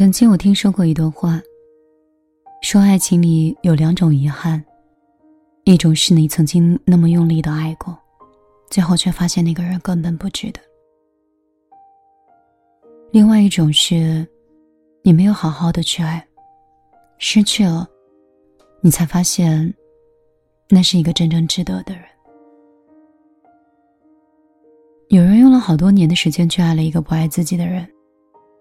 曾经我听说过一段话，说爱情里有两种遗憾，一种是你曾经那么用力的爱过，最后却发现那个人根本不值得；另外一种是，你没有好好的去爱，失去了，你才发现，那是一个真正值得的人。有人用了好多年的时间去爱了一个不爱自己的人。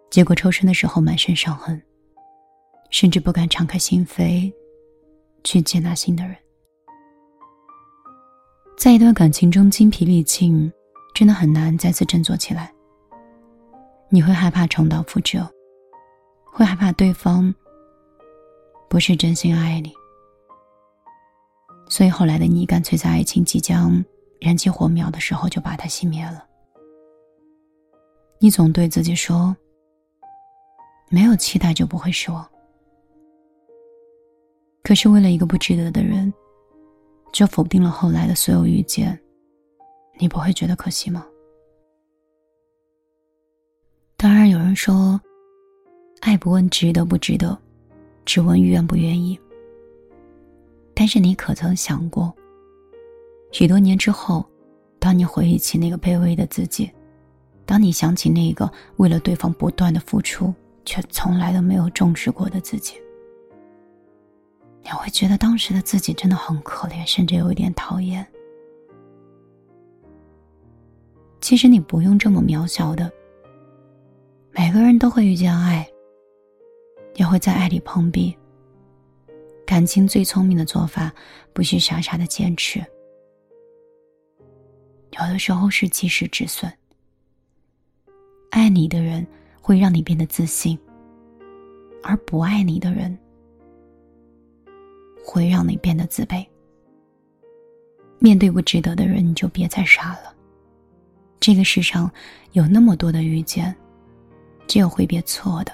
结果抽身的时候满身伤痕，甚至不敢敞开心扉去接纳新的人。在一段感情中精疲力尽，真的很难再次振作起来。你会害怕重蹈覆辙，会害怕对方不是真心爱你，所以后来的你干脆在爱情即将燃起火苗的时候就把它熄灭了。你总对自己说。没有期待就不会失望。可是为了一个不值得的人，就否定了后来的所有遇见，你不会觉得可惜吗？当然，有人说，爱不问值得不值得，只问愿不愿意。但是你可曾想过，许多年之后，当你回忆起那个卑微的自己，当你想起那个为了对方不断的付出，却从来都没有重视过的自己，你会觉得当时的自己真的很可怜，甚至有一点讨厌。其实你不用这么渺小的，每个人都会遇见爱，也会在爱里碰壁。感情最聪明的做法，不是傻傻的坚持，有的时候是及时止损。爱你的人。会让你变得自信，而不爱你的人会让你变得自卑。面对不值得的人，你就别再傻了。这个世上有那么多的遇见，只有挥别错的，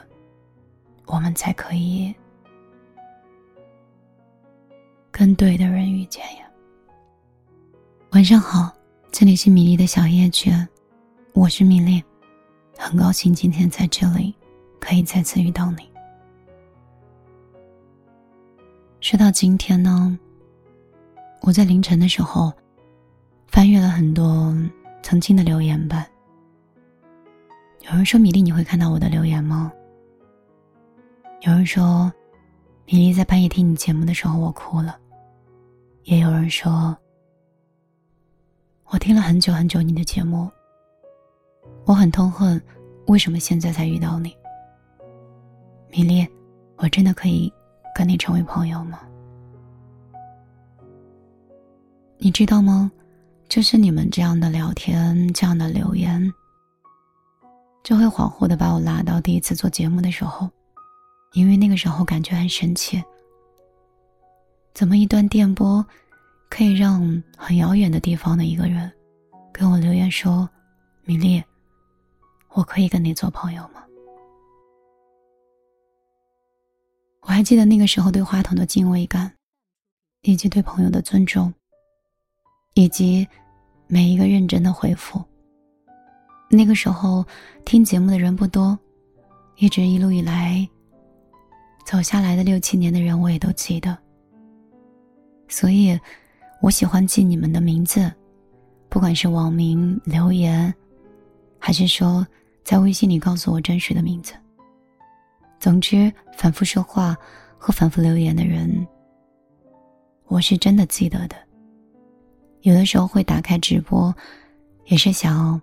我们才可以跟对的人遇见呀。晚上好，这里是米粒的小夜曲，我是米粒。很高兴今天在这里可以再次遇到你。说到今天呢，我在凌晨的时候翻阅了很多曾经的留言板。有人说：“米粒，你会看到我的留言吗？”有人说：“米粒在半夜听你节目的时候，我哭了。”也有人说：“我听了很久很久你的节目。”我很痛恨，为什么现在才遇到你，米粒？我真的可以跟你成为朋友吗？你知道吗？就是你们这样的聊天，这样的留言，就会恍惚的把我拉到第一次做节目的时候，因为那个时候感觉很神奇。怎么一段电波，可以让很遥远的地方的一个人，跟我留言说，米粒。我可以跟你做朋友吗？我还记得那个时候对话筒的敬畏感，以及对朋友的尊重，以及每一个认真的回复。那个时候听节目的人不多，一直一路以来走下来的六七年的人，我也都记得。所以，我喜欢记你们的名字，不管是网名留言，还是说。在微信里告诉我真实的名字。总之，反复说话和反复留言的人，我是真的记得的。有的时候会打开直播，也是想，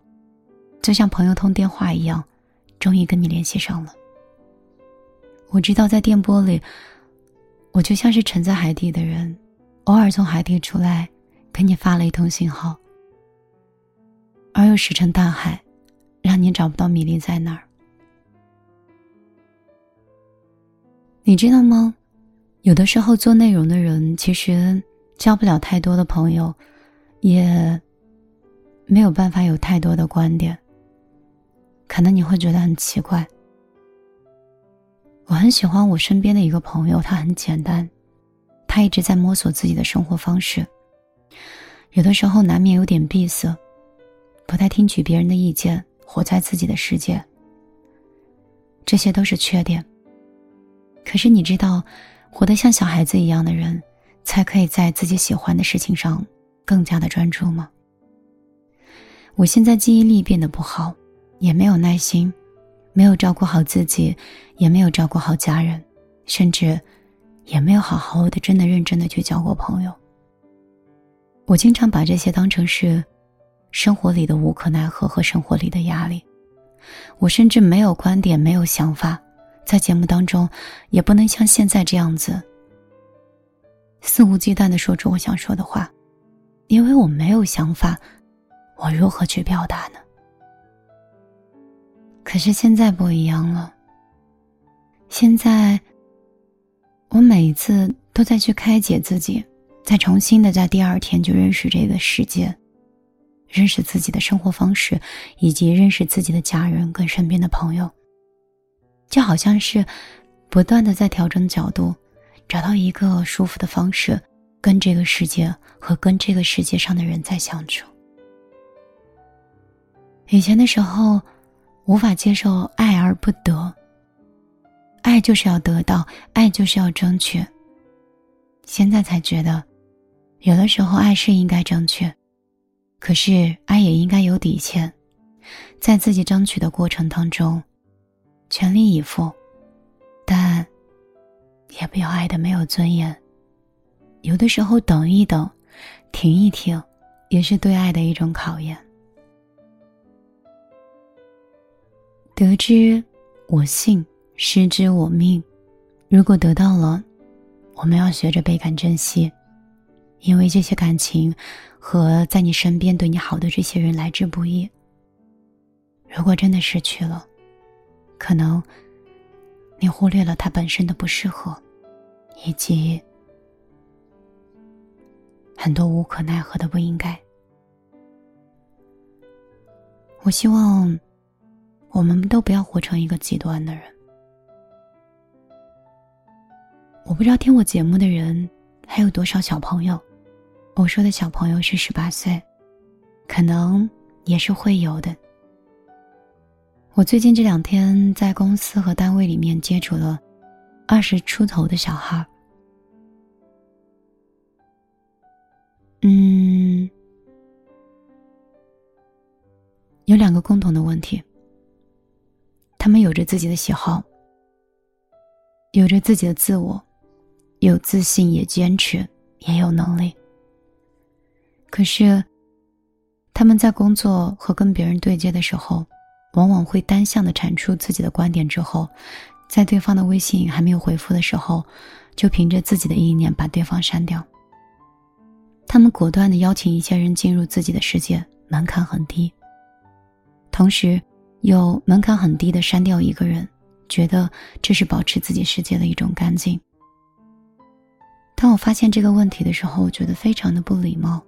就像朋友通电话一样，终于跟你联系上了。我知道在电波里，我就像是沉在海底的人，偶尔从海底出来，给你发了一通信号，而又石沉大海。让你找不到米粒在哪儿。你知道吗？有的时候做内容的人其实交不了太多的朋友，也没有办法有太多的观点。可能你会觉得很奇怪。我很喜欢我身边的一个朋友，他很简单，他一直在摸索自己的生活方式，有的时候难免有点闭塞，不太听取别人的意见。活在自己的世界，这些都是缺点，可是你知道，活得像小孩子一样的人，才可以在自己喜欢的事情上更加的专注吗？我现在记忆力变得不好，也没有耐心，没有照顾好自己，也没有照顾好家人，甚至也没有好好的、真的认真的去交过朋友。我经常把这些当成是生活里的无可奈何和生活里的压力。我甚至没有观点，没有想法，在节目当中也不能像现在这样子肆无忌惮的说出我想说的话，因为我没有想法，我如何去表达呢？可是现在不一样了。现在，我每一次都在去开解自己。再重新的在第二天就认识这个世界，认识自己的生活方式，以及认识自己的家人跟身边的朋友，就好像是不断的在调整角度，找到一个舒服的方式，跟这个世界和跟这个世界上的人在相处。以前的时候，无法接受爱而不得，爱就是要得到，爱就是要争取。现在才觉得。有的时候，爱是应该争取，可是爱也应该有底线，在自己争取的过程当中，全力以赴，但也不要爱的没有尊严。有的时候，等一等，停一停，也是对爱的一种考验。得之我幸，失之我命。如果得到了，我们要学着倍感珍惜。因为这些感情和在你身边对你好的这些人来之不易。如果真的失去了，可能你忽略了他本身的不适合，以及很多无可奈何的不应该。我希望我们都不要活成一个极端的人。我不知道听我节目的人还有多少小朋友。我说的小朋友是十八岁，可能也是会有的。我最近这两天在公司和单位里面接触了二十出头的小孩儿嗯，有两个共同的问题：他们有着自己的喜好，有着自己的自我，有自信，也坚持，也有能力。可是，他们在工作和跟别人对接的时候，往往会单向的阐述自己的观点，之后，在对方的微信还没有回复的时候，就凭着自己的意念把对方删掉。他们果断的邀请一些人进入自己的世界，门槛很低。同时，又门槛很低的删掉一个人，觉得这是保持自己世界的一种干净。当我发现这个问题的时候，我觉得非常的不礼貌。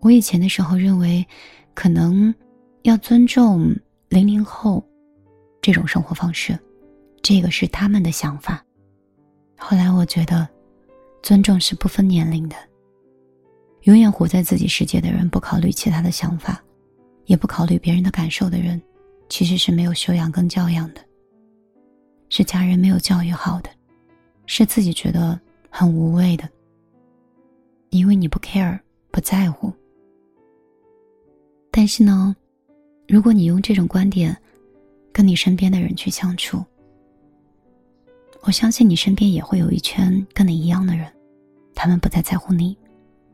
我以前的时候认为，可能要尊重零零后这种生活方式，这个是他们的想法。后来我觉得，尊重是不分年龄的。永远活在自己世界的人，不考虑其他的想法，也不考虑别人的感受的人，其实是没有修养跟教养的，是家人没有教育好的，是自己觉得很无谓的，因为你不 care 不在乎。但是呢，如果你用这种观点跟你身边的人去相处，我相信你身边也会有一圈跟你一样的人，他们不再在乎你，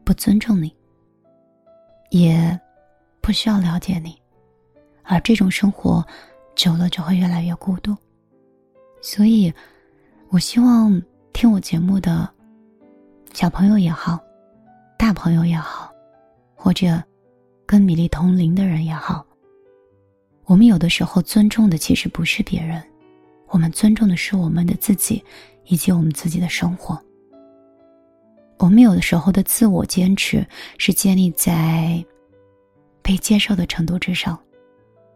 不尊重你，也不需要了解你，而这种生活久了就会越来越孤独。所以，我希望听我节目的小朋友也好，大朋友也好，或者。跟米粒同龄的人也好，我们有的时候尊重的其实不是别人，我们尊重的是我们的自己，以及我们自己的生活。我们有的时候的自我坚持是建立在被接受的程度之上，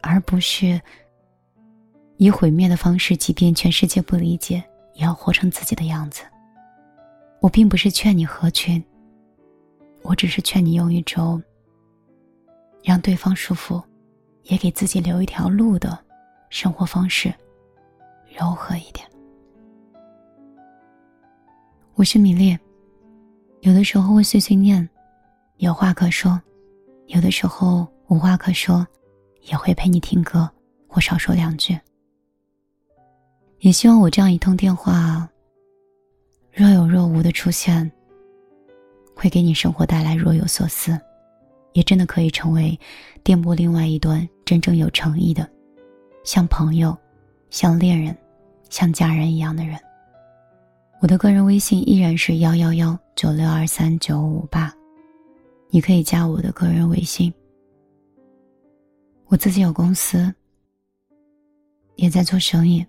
而不是以毁灭的方式，即便全世界不理解，也要活成自己的样子。我并不是劝你合群，我只是劝你用一种。让对方舒服，也给自己留一条路的生活方式，柔和一点。我是米粒，有的时候会碎碎念，有话可说；有的时候无话可说，也会陪你听歌或少说两句。也希望我这样一通电话，若有若无的出现，会给你生活带来若有所思，也真的可以成为电波另外一端真正有诚意的，像朋友、像恋人、像家人一样的人。我的个人微信依然是幺幺幺九六二三九五八，你可以加我的个人微信。我自己有公司，也在做生意。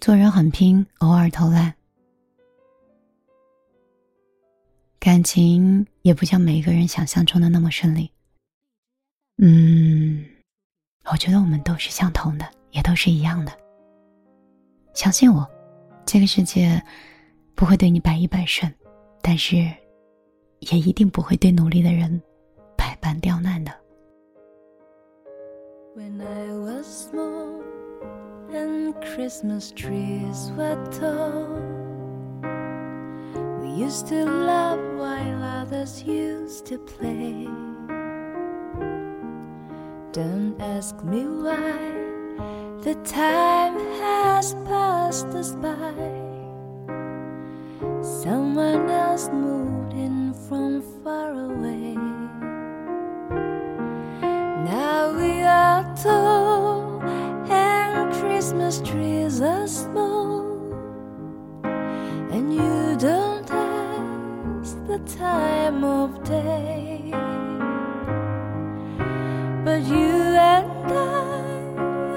做人很拼，偶尔偷懒。感情也不像每一个人想象中的那么顺利。嗯，我觉得我们都是相同的，也都是一样的。相信我。这个世界不会对你百依百顺，但是也一定不会对努力的人百般刁难的。When I was small and Christmas trees were tall. Used to love while others used to play. Don't ask me why. The time has passed us by. Someone else moved in from far away. Now we are tall and Christmas trees time of day. But you and I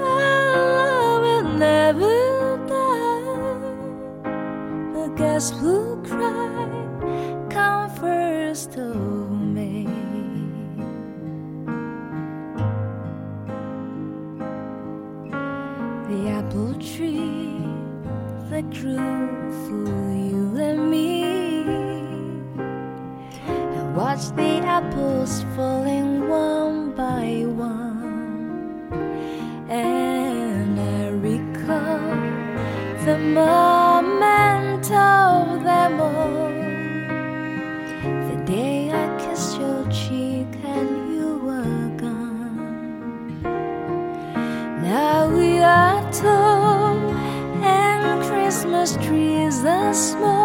our love will never die. The guests who cry come first of me. The apple tree that grew watch the apples falling one by one. And I recall the moment of them all. The day I kissed your cheek and you were gone. Now we are tall and Christmas trees are small,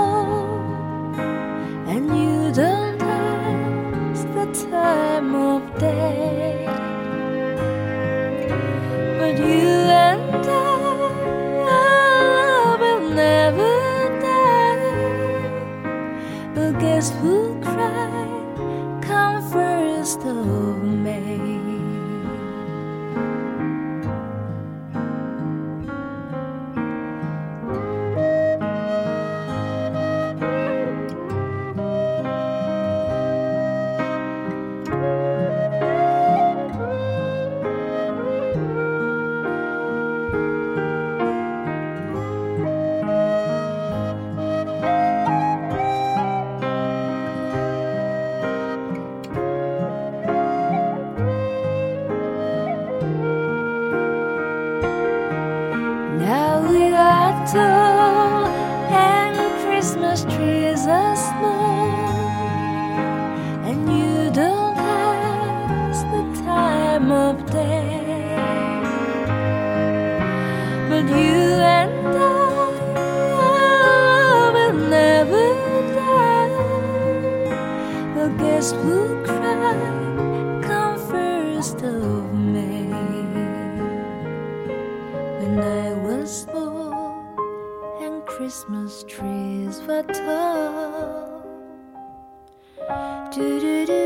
this blue cry come first of May when I was born and Christmas trees were tall. Do do do.